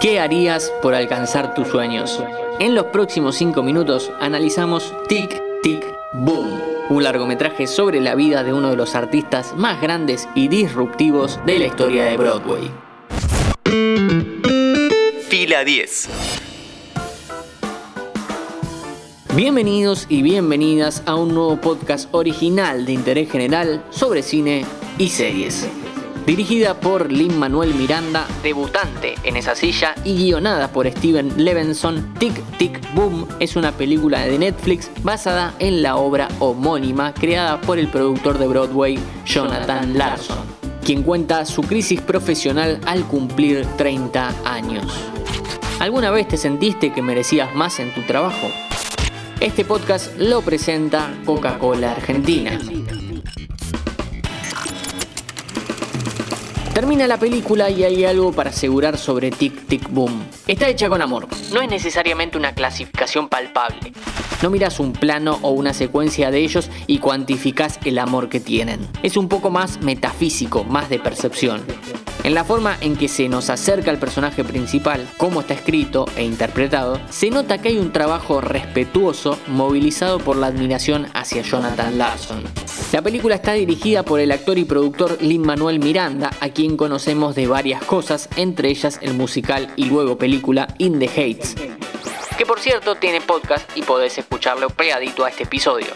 ¿Qué harías por alcanzar tus sueños? En los próximos 5 minutos analizamos Tic Tic Boom, un largometraje sobre la vida de uno de los artistas más grandes y disruptivos de la historia de Broadway. Fila 10. Bienvenidos y bienvenidas a un nuevo podcast original de interés general sobre cine y series. Dirigida por Lin Manuel Miranda, debutante en esa silla y guionada por Steven Levenson, Tic Tic Boom es una película de Netflix basada en la obra homónima creada por el productor de Broadway Jonathan Larson, quien cuenta su crisis profesional al cumplir 30 años. ¿Alguna vez te sentiste que merecías más en tu trabajo? Este podcast lo presenta Coca-Cola Argentina. Termina la película y hay algo para asegurar sobre Tic Tic Boom. Está hecha con amor. No es necesariamente una clasificación palpable. No miras un plano o una secuencia de ellos y cuantificas el amor que tienen. Es un poco más metafísico, más de percepción. En la forma en que se nos acerca al personaje principal, cómo está escrito e interpretado, se nota que hay un trabajo respetuoso movilizado por la admiración hacia Jonathan Larson. La película está dirigida por el actor y productor Lin Manuel Miranda, a quien conocemos de varias cosas, entre ellas el musical y luego película In the Heights, que por cierto tiene podcast y podés escucharlo pegadito a este episodio.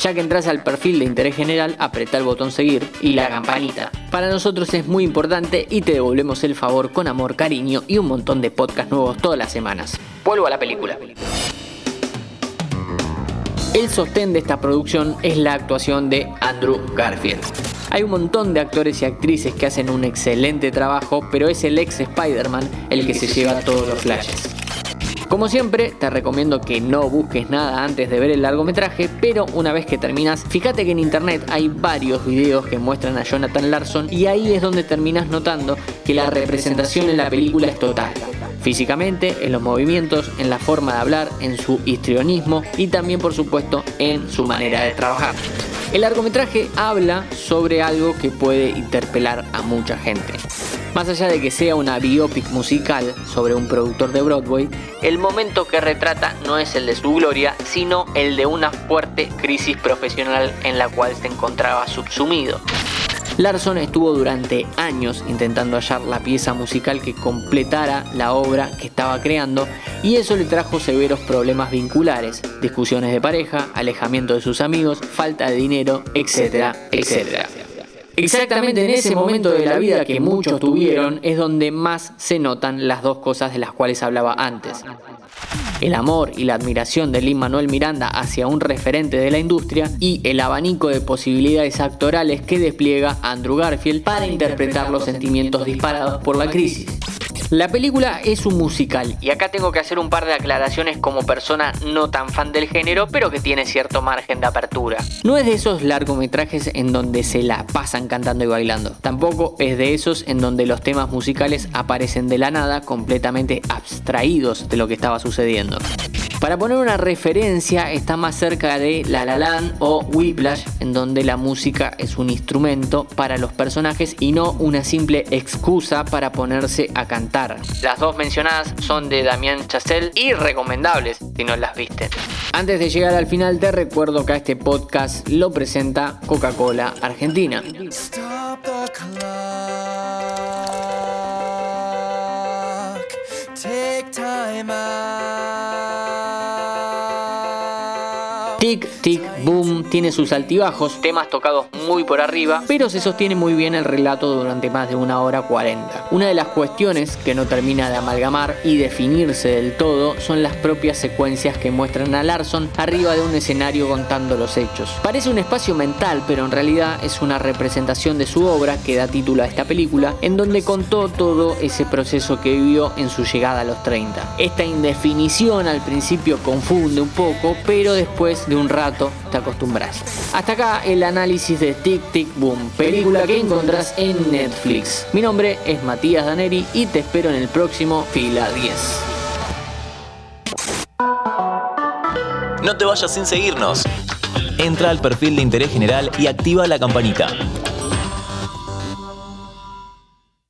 Ya que entras al perfil de interés general, apretá el botón seguir y la campanita. Para nosotros es muy importante y te devolvemos el favor con amor, cariño y un montón de podcasts nuevos todas las semanas. Vuelvo a la película. El sostén de esta producción es la actuación de Andrew Garfield. Hay un montón de actores y actrices que hacen un excelente trabajo, pero es el ex Spider-Man el que se lleva todos los flashes. Como siempre, te recomiendo que no busques nada antes de ver el largometraje, pero una vez que terminas, fíjate que en internet hay varios videos que muestran a Jonathan Larson y ahí es donde terminas notando que la representación en la película es total. Físicamente, en los movimientos, en la forma de hablar, en su histrionismo y también por supuesto en su manera de trabajar. El largometraje habla sobre algo que puede interpelar a mucha gente. Más allá de que sea una biopic musical sobre un productor de Broadway, el momento que retrata no es el de su gloria, sino el de una fuerte crisis profesional en la cual se encontraba subsumido. Larson estuvo durante años intentando hallar la pieza musical que completara la obra que estaba creando y eso le trajo severos problemas vinculares, discusiones de pareja, alejamiento de sus amigos, falta de dinero, etcétera, etcétera. Exactamente en ese momento de la vida que muchos tuvieron es donde más se notan las dos cosas de las cuales hablaba antes. El amor y la admiración de Lin Manuel Miranda hacia un referente de la industria y el abanico de posibilidades actorales que despliega Andrew Garfield para interpretar los sentimientos disparados por la crisis. La película es un musical y acá tengo que hacer un par de aclaraciones como persona no tan fan del género, pero que tiene cierto margen de apertura. No es de esos largometrajes en donde se la pasan cantando y bailando. Tampoco es de esos en donde los temas musicales aparecen de la nada, completamente abstraídos de lo que estaba sucediendo. Para poner una referencia, está más cerca de La La Land o Whiplash, en donde la música es un instrumento para los personajes y no una simple excusa para ponerse a cantar. Las dos mencionadas son de Damien Chazelle y recomendables si no las viste. Antes de llegar al final, te recuerdo que a este podcast lo presenta Coca-Cola Argentina. take time out. Tic, tic, boom, tiene sus altibajos, temas tocados muy por arriba, pero se sostiene muy bien el relato durante más de una hora cuarenta. Una de las cuestiones que no termina de amalgamar y definirse del todo son las propias secuencias que muestran a Larson arriba de un escenario contando los hechos. Parece un espacio mental, pero en realidad es una representación de su obra que da título a esta película, en donde contó todo ese proceso que vivió en su llegada a los 30. Esta indefinición al principio confunde un poco, pero después de un rato te acostumbras. Hasta acá el análisis de Tic Tic Boom, película que encontrás en Netflix. Mi nombre es Matías Daneri y te espero en el próximo Fila 10. No te vayas sin seguirnos. Entra al perfil de interés general y activa la campanita.